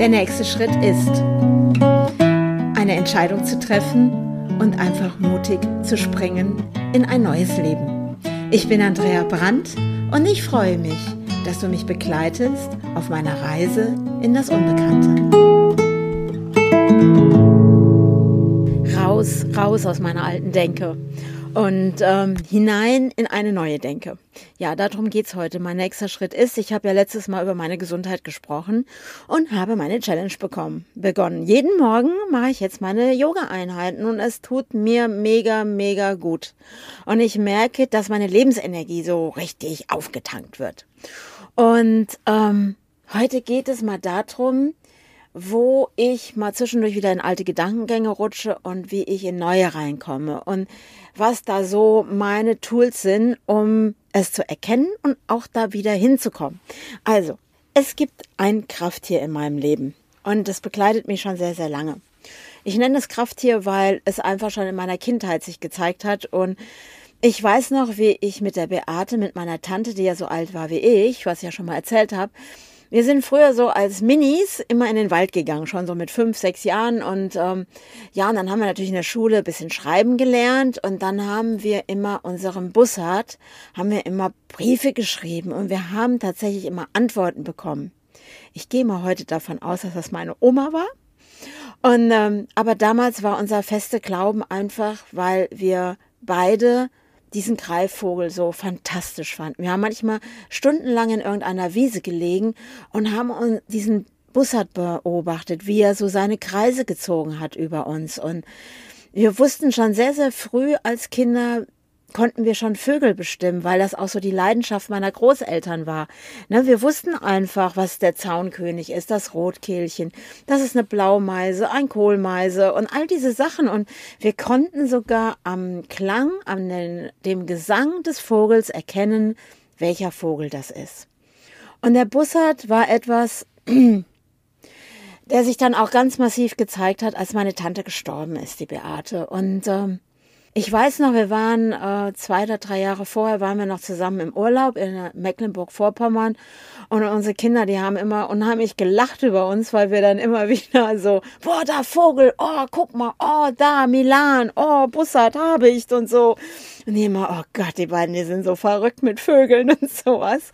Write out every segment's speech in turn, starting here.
Der nächste Schritt ist, eine Entscheidung zu treffen und einfach mutig zu springen in ein neues Leben. Ich bin Andrea Brandt und ich freue mich, dass du mich begleitest auf meiner Reise in das Unbekannte. Raus, raus aus meiner alten Denke und ähm, hinein in eine neue Denke. Ja, darum geht's heute. Mein nächster Schritt ist, ich habe ja letztes Mal über meine Gesundheit gesprochen und habe meine Challenge bekommen, begonnen. Jeden Morgen mache ich jetzt meine Yoga-Einheiten und es tut mir mega, mega gut. Und ich merke, dass meine Lebensenergie so richtig aufgetankt wird. Und ähm, heute geht es mal darum, wo ich mal zwischendurch wieder in alte Gedankengänge rutsche und wie ich in neue reinkomme und was da so meine Tools sind, um es zu erkennen und auch da wieder hinzukommen. Also, es gibt ein Krafttier in meinem Leben und das begleitet mich schon sehr, sehr lange. Ich nenne es Krafttier, weil es einfach schon in meiner Kindheit sich gezeigt hat und ich weiß noch, wie ich mit der Beate, mit meiner Tante, die ja so alt war wie ich, was ich ja schon mal erzählt habe, wir sind früher so als Minis immer in den Wald gegangen, schon so mit fünf, sechs Jahren. Und ähm, ja, und dann haben wir natürlich in der Schule ein bisschen schreiben gelernt. Und dann haben wir immer unserem Bussard, haben wir immer Briefe geschrieben. Und wir haben tatsächlich immer Antworten bekommen. Ich gehe mal heute davon aus, dass das meine Oma war. Und ähm, aber damals war unser feste Glauben einfach, weil wir beide diesen Greifvogel so fantastisch fanden. Wir haben manchmal stundenlang in irgendeiner Wiese gelegen und haben diesen Bussard beobachtet, wie er so seine Kreise gezogen hat über uns. Und wir wussten schon sehr, sehr früh als Kinder, konnten wir schon Vögel bestimmen, weil das auch so die Leidenschaft meiner Großeltern war. Ne, wir wussten einfach, was der Zaunkönig ist, das Rotkehlchen, das ist eine Blaumeise, ein Kohlmeise und all diese Sachen. Und wir konnten sogar am Klang, an den, dem Gesang des Vogels erkennen, welcher Vogel das ist. Und der Bussard war etwas, der sich dann auch ganz massiv gezeigt hat, als meine Tante gestorben ist, die Beate. Und ähm, ich weiß noch, wir waren äh, zwei oder drei Jahre vorher, waren wir noch zusammen im Urlaub in Mecklenburg-Vorpommern und unsere Kinder, die haben immer unheimlich gelacht über uns, weil wir dann immer wieder so, boah, da Vogel, oh, guck mal, oh, da Milan, oh, Bussard, Habicht und so. Und die immer, oh Gott, die beiden, die sind so verrückt mit Vögeln und sowas.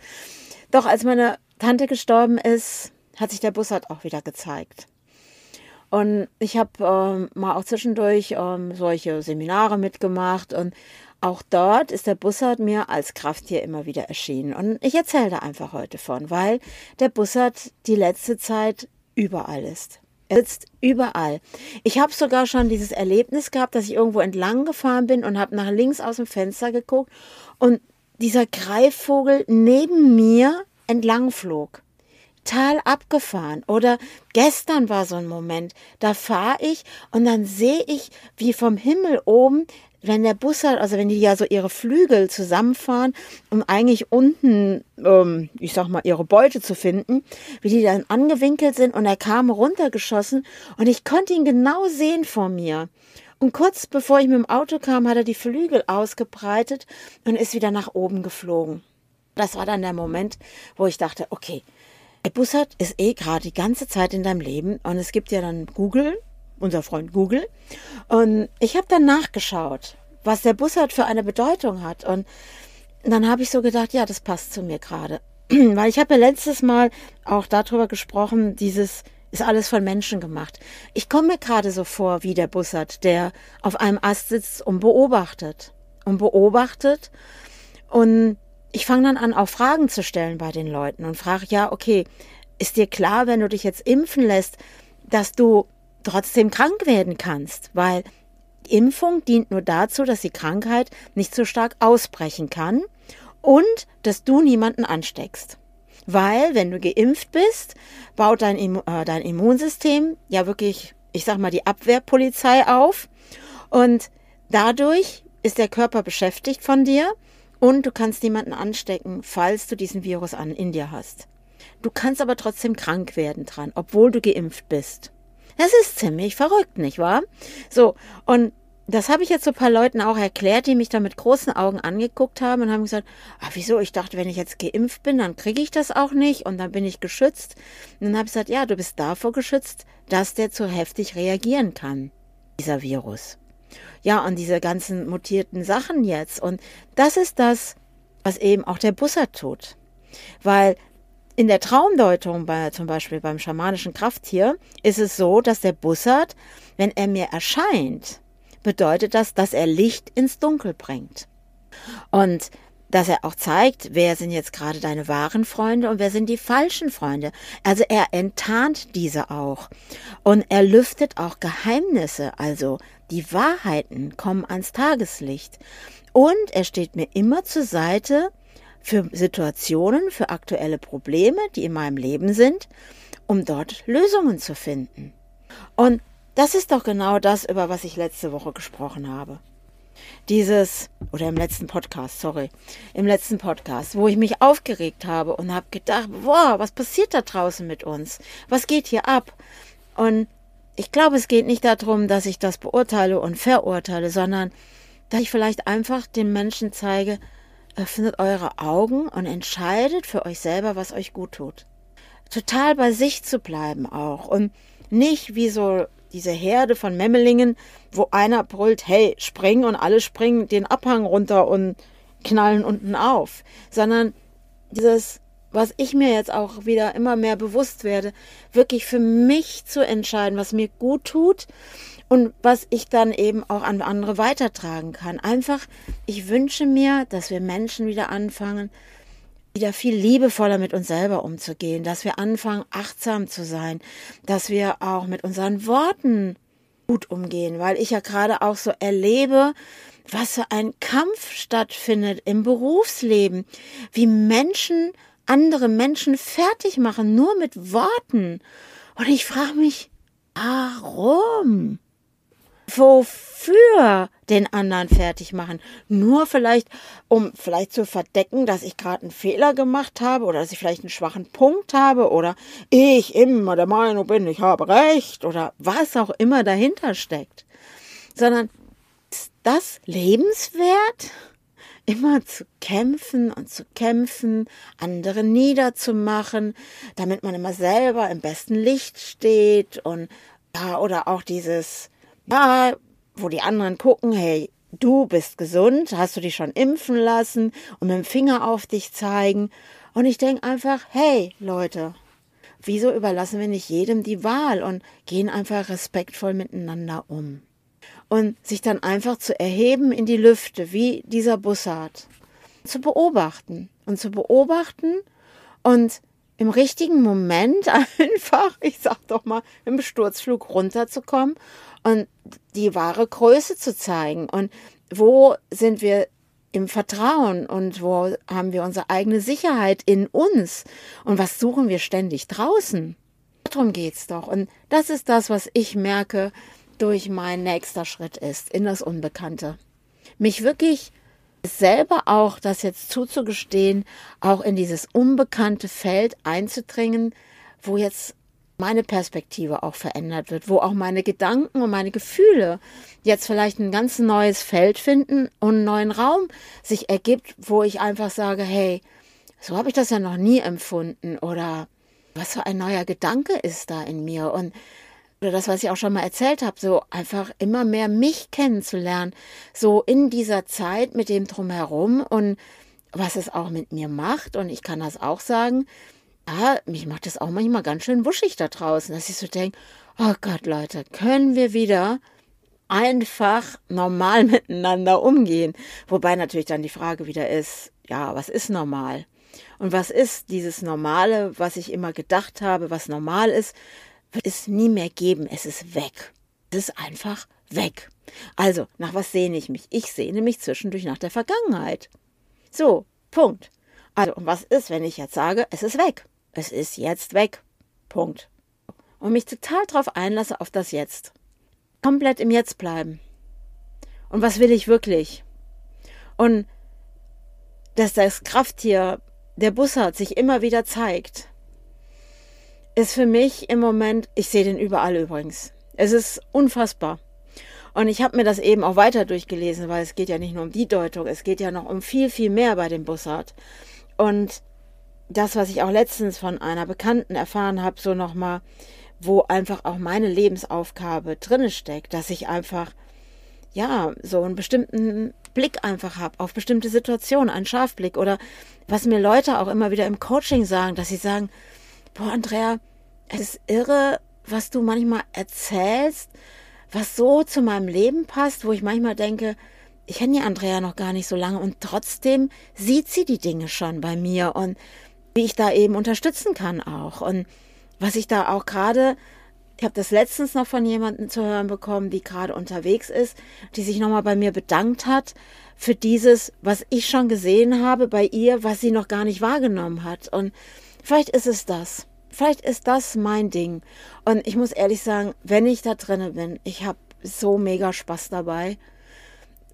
Doch als meine Tante gestorben ist, hat sich der Bussard auch wieder gezeigt. Und ich habe ähm, mal auch zwischendurch ähm, solche Seminare mitgemacht und auch dort ist der Bussard mir als Krafttier immer wieder erschienen. Und ich erzähle da einfach heute von, weil der Bussard die letzte Zeit überall ist. Er sitzt überall. Ich habe sogar schon dieses Erlebnis gehabt, dass ich irgendwo entlang gefahren bin und habe nach links aus dem Fenster geguckt und dieser Greifvogel neben mir entlang flog total abgefahren. Oder gestern war so ein Moment, da fahre ich und dann sehe ich, wie vom Himmel oben wenn der Bus hat, also wenn die ja so ihre Flügel zusammenfahren, um eigentlich unten, ähm, ich sag mal, ihre Beute zu finden, wie die dann angewinkelt sind und er kam runtergeschossen und ich konnte ihn genau sehen vor mir. Und kurz bevor ich mit dem Auto kam, hat er die Flügel ausgebreitet und ist wieder nach oben geflogen. Das war dann der Moment, wo ich dachte, okay, Bussard ist eh gerade die ganze Zeit in deinem Leben und es gibt ja dann Google, unser Freund Google. Und ich habe dann nachgeschaut, was der Bussard für eine Bedeutung hat. Und dann habe ich so gedacht, ja, das passt zu mir gerade. Weil ich habe ja letztes Mal auch darüber gesprochen, dieses ist alles von Menschen gemacht. Ich komme mir gerade so vor wie der Bussard, der auf einem Ast sitzt und beobachtet. Und beobachtet und ich fange dann an, auch Fragen zu stellen bei den Leuten und frage, ja, okay, ist dir klar, wenn du dich jetzt impfen lässt, dass du trotzdem krank werden kannst? Weil Impfung dient nur dazu, dass die Krankheit nicht so stark ausbrechen kann und dass du niemanden ansteckst. Weil, wenn du geimpft bist, baut dein, äh, dein Immunsystem ja wirklich, ich sag mal, die Abwehrpolizei auf und dadurch ist der Körper beschäftigt von dir und du kannst niemanden anstecken, falls du diesen Virus an in dir hast. Du kannst aber trotzdem krank werden dran, obwohl du geimpft bist. Das ist ziemlich verrückt, nicht wahr? So, und das habe ich jetzt so ein paar Leuten auch erklärt, die mich da mit großen Augen angeguckt haben und haben gesagt, ah, wieso? Ich dachte, wenn ich jetzt geimpft bin, dann kriege ich das auch nicht und dann bin ich geschützt. Und dann habe ich gesagt, ja, du bist davor geschützt, dass der zu heftig reagieren kann, dieser Virus. Ja, und diese ganzen mutierten Sachen jetzt. Und das ist das, was eben auch der Bussard tut. Weil in der Traumdeutung, bei, zum Beispiel beim schamanischen Krafttier, ist es so, dass der Bussard, wenn er mir erscheint, bedeutet das, dass er Licht ins Dunkel bringt. Und dass er auch zeigt, wer sind jetzt gerade deine wahren Freunde und wer sind die falschen Freunde. Also er enttarnt diese auch. Und er lüftet auch Geheimnisse, also die Wahrheiten kommen ans Tageslicht. Und er steht mir immer zur Seite für Situationen, für aktuelle Probleme, die in meinem Leben sind, um dort Lösungen zu finden. Und das ist doch genau das, über was ich letzte Woche gesprochen habe. Dieses, oder im letzten Podcast, sorry, im letzten Podcast, wo ich mich aufgeregt habe und habe gedacht, boah, was passiert da draußen mit uns? Was geht hier ab? Und ich glaube, es geht nicht darum, dass ich das beurteile und verurteile, sondern dass ich vielleicht einfach den Menschen zeige, öffnet eure Augen und entscheidet für euch selber, was euch gut tut. Total bei sich zu bleiben auch und nicht wie so diese Herde von Memmelingen, wo einer brüllt, hey, spring und alle springen den Abhang runter und knallen unten auf, sondern dieses, was ich mir jetzt auch wieder immer mehr bewusst werde, wirklich für mich zu entscheiden, was mir gut tut und was ich dann eben auch an andere weitertragen kann. Einfach, ich wünsche mir, dass wir Menschen wieder anfangen, wieder viel liebevoller mit uns selber umzugehen, dass wir anfangen, achtsam zu sein, dass wir auch mit unseren Worten gut umgehen, weil ich ja gerade auch so erlebe, was für ein Kampf stattfindet im Berufsleben, wie Menschen andere Menschen fertig machen, nur mit Worten. Und ich frage mich, warum? Wofür den anderen fertig machen? Nur vielleicht, um vielleicht zu verdecken, dass ich gerade einen Fehler gemacht habe oder dass ich vielleicht einen schwachen Punkt habe oder ich immer der Meinung bin, ich habe recht oder was auch immer dahinter steckt. Sondern ist das lebenswert? Immer zu kämpfen und zu kämpfen, andere niederzumachen, damit man immer selber im besten Licht steht und ja, oder auch dieses ja, wo die anderen gucken, hey, du bist gesund, hast du dich schon impfen lassen und mit dem Finger auf dich zeigen. Und ich denke einfach, hey Leute, wieso überlassen wir nicht jedem die Wahl und gehen einfach respektvoll miteinander um? Und sich dann einfach zu erheben in die Lüfte, wie dieser Bussard, zu beobachten und zu beobachten und im richtigen Moment einfach, ich sag doch mal, im Sturzflug runterzukommen und die wahre Größe zu zeigen und wo sind wir im Vertrauen und wo haben wir unsere eigene Sicherheit in uns und was suchen wir ständig draußen. Darum geht's doch und das ist das, was ich merke durch mein nächster Schritt ist in das Unbekannte. Mich wirklich selber auch das jetzt zuzugestehen, auch in dieses unbekannte Feld einzudringen, wo jetzt meine Perspektive auch verändert wird, wo auch meine Gedanken und meine Gefühle jetzt vielleicht ein ganz neues Feld finden und einen neuen Raum sich ergibt, wo ich einfach sage, hey, so habe ich das ja noch nie empfunden oder was für ein neuer Gedanke ist da in mir und oder das, was ich auch schon mal erzählt habe, so einfach immer mehr mich kennenzulernen, so in dieser Zeit mit dem drumherum und was es auch mit mir macht und ich kann das auch sagen, ja, mich macht das auch manchmal ganz schön wuschig da draußen, dass ich so denke, oh Gott, Leute, können wir wieder einfach normal miteinander umgehen? Wobei natürlich dann die Frage wieder ist, ja, was ist normal? Und was ist dieses Normale, was ich immer gedacht habe, was normal ist, wird es nie mehr geben. Es ist weg. Es ist einfach weg. Also, nach was sehne ich mich? Ich sehne mich zwischendurch nach der Vergangenheit. So, Punkt. Also, und was ist, wenn ich jetzt sage, es ist weg? Es ist jetzt weg. Punkt. Und mich total drauf einlasse auf das Jetzt. Komplett im Jetzt bleiben. Und was will ich wirklich? Und dass das Krafttier, der Bussard, sich immer wieder zeigt, ist für mich im Moment, ich sehe den überall übrigens. Es ist unfassbar. Und ich habe mir das eben auch weiter durchgelesen, weil es geht ja nicht nur um die Deutung, es geht ja noch um viel, viel mehr bei dem Bussard. Und das, was ich auch letztens von einer Bekannten erfahren habe, so nochmal, wo einfach auch meine Lebensaufgabe drinne steckt, dass ich einfach, ja, so einen bestimmten Blick einfach habe auf bestimmte Situationen, einen Scharfblick oder was mir Leute auch immer wieder im Coaching sagen, dass sie sagen, boah, Andrea, es ist irre, was du manchmal erzählst, was so zu meinem Leben passt, wo ich manchmal denke, ich kenne die Andrea noch gar nicht so lange und trotzdem sieht sie die Dinge schon bei mir und wie ich da eben unterstützen kann auch. Und was ich da auch gerade, ich habe das letztens noch von jemandem zu hören bekommen, die gerade unterwegs ist, die sich nochmal bei mir bedankt hat für dieses, was ich schon gesehen habe bei ihr, was sie noch gar nicht wahrgenommen hat. Und vielleicht ist es das. Vielleicht ist das mein Ding. Und ich muss ehrlich sagen, wenn ich da drinnen bin, ich habe so mega Spaß dabei,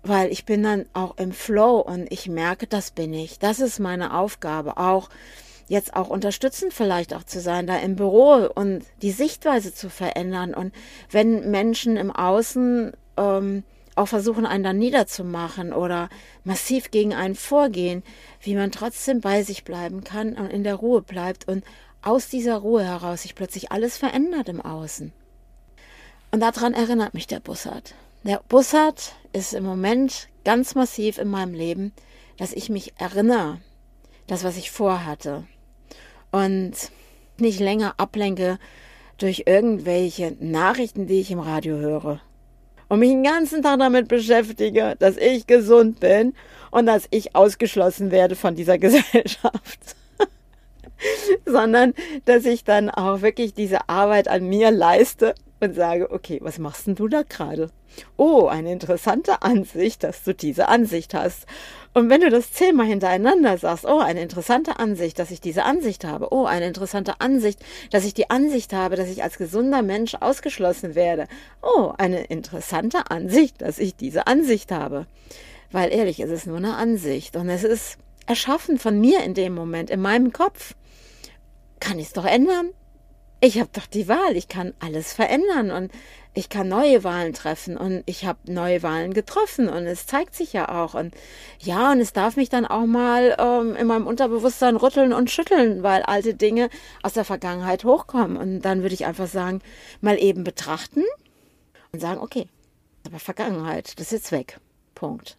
weil ich bin dann auch im Flow und ich merke, das bin ich. Das ist meine Aufgabe, auch jetzt auch unterstützend vielleicht auch zu sein, da im Büro und die Sichtweise zu verändern. Und wenn Menschen im Außen ähm, auch versuchen, einen dann niederzumachen oder massiv gegen einen vorgehen, wie man trotzdem bei sich bleiben kann und in der Ruhe bleibt und aus dieser Ruhe heraus sich plötzlich alles verändert im Außen. Und daran erinnert mich der Bussard. Der Bussard ist im Moment ganz massiv in meinem Leben, dass ich mich erinnere, das, was ich vorhatte. Und nicht länger ablenke durch irgendwelche Nachrichten, die ich im Radio höre. Und mich den ganzen Tag damit beschäftige, dass ich gesund bin und dass ich ausgeschlossen werde von dieser Gesellschaft. sondern dass ich dann auch wirklich diese Arbeit an mir leiste und sage, okay, was machst denn du da gerade? Oh, eine interessante Ansicht, dass du diese Ansicht hast. Und wenn du das zehnmal hintereinander sagst, oh, eine interessante Ansicht, dass ich diese Ansicht habe, oh, eine interessante Ansicht, dass ich die Ansicht habe, dass ich als gesunder Mensch ausgeschlossen werde, oh, eine interessante Ansicht, dass ich diese Ansicht habe. Weil ehrlich, es ist nur eine Ansicht und es ist erschaffen von mir in dem Moment, in meinem Kopf kann ich es doch ändern. Ich habe doch die Wahl, ich kann alles verändern und ich kann neue Wahlen treffen und ich habe neue Wahlen getroffen und es zeigt sich ja auch und ja und es darf mich dann auch mal ähm, in meinem Unterbewusstsein rütteln und schütteln, weil alte Dinge aus der Vergangenheit hochkommen und dann würde ich einfach sagen, mal eben betrachten und sagen, okay, aber Vergangenheit, das ist jetzt weg. Punkt.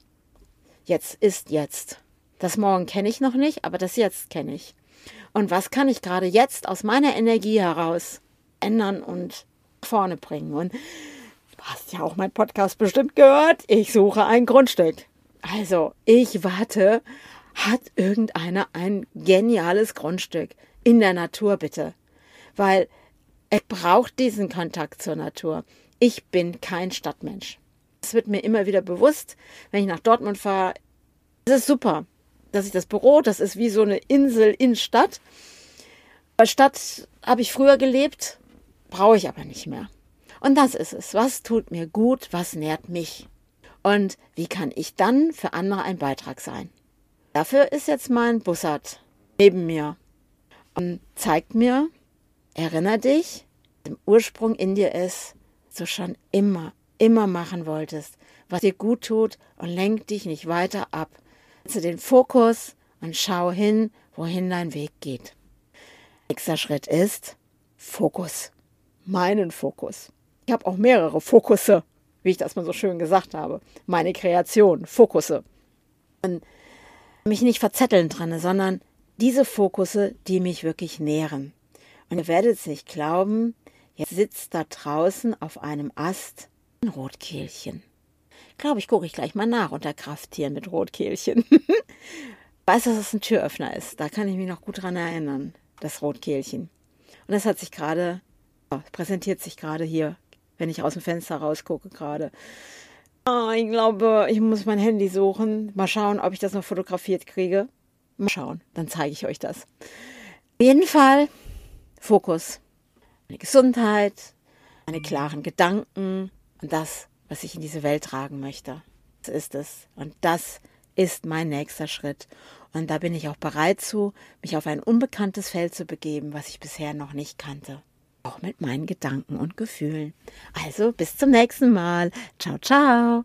Jetzt ist jetzt. Das Morgen kenne ich noch nicht, aber das Jetzt kenne ich. Und was kann ich gerade jetzt aus meiner Energie heraus ändern und vorne bringen? Und du hast ja auch meinen Podcast bestimmt gehört. Ich suche ein Grundstück. Also, ich warte. Hat irgendeiner ein geniales Grundstück in der Natur, bitte? Weil er braucht diesen Kontakt zur Natur. Ich bin kein Stadtmensch. Das wird mir immer wieder bewusst, wenn ich nach Dortmund fahre. Das ist super dass ich das Büro, das ist wie so eine Insel in Stadt. Bei Stadt habe ich früher gelebt, brauche ich aber nicht mehr. Und das ist es. Was tut mir gut? Was nährt mich? Und wie kann ich dann für andere ein Beitrag sein? Dafür ist jetzt mein Bussard neben mir und zeigt mir, erinnere dich, im Ursprung in dir ist, was du schon immer, immer machen wolltest, was dir gut tut und lenk dich nicht weiter ab Setze den Fokus und schau hin, wohin dein Weg geht. Nächster Schritt ist Fokus. Meinen Fokus. Ich habe auch mehrere Fokusse, wie ich das mal so schön gesagt habe. Meine Kreation, Fokusse. Und mich nicht verzetteln dran, sondern diese Fokusse, die mich wirklich nähren. Und ihr werdet es nicht glauben, jetzt sitzt da draußen auf einem Ast ein Rotkehlchen. Glaube ich, gucke ich gleich mal nach unter Krafttieren mit Rotkehlchen. Weiß, dass es ein Türöffner ist. Da kann ich mich noch gut dran erinnern, das Rotkehlchen. Und das hat sich gerade, präsentiert sich gerade hier, wenn ich aus dem Fenster rausgucke gerade. Oh, ich glaube, ich muss mein Handy suchen. Mal schauen, ob ich das noch fotografiert kriege. Mal schauen, dann zeige ich euch das. Auf jeden Fall Fokus. Meine Gesundheit, meine klaren Gedanken und das, was ich in diese Welt tragen möchte. Das ist es. Und das ist mein nächster Schritt. Und da bin ich auch bereit zu, mich auf ein unbekanntes Feld zu begeben, was ich bisher noch nicht kannte. auch mit meinen Gedanken und Gefühlen. Also bis zum nächsten Mal. Ciao, ciao.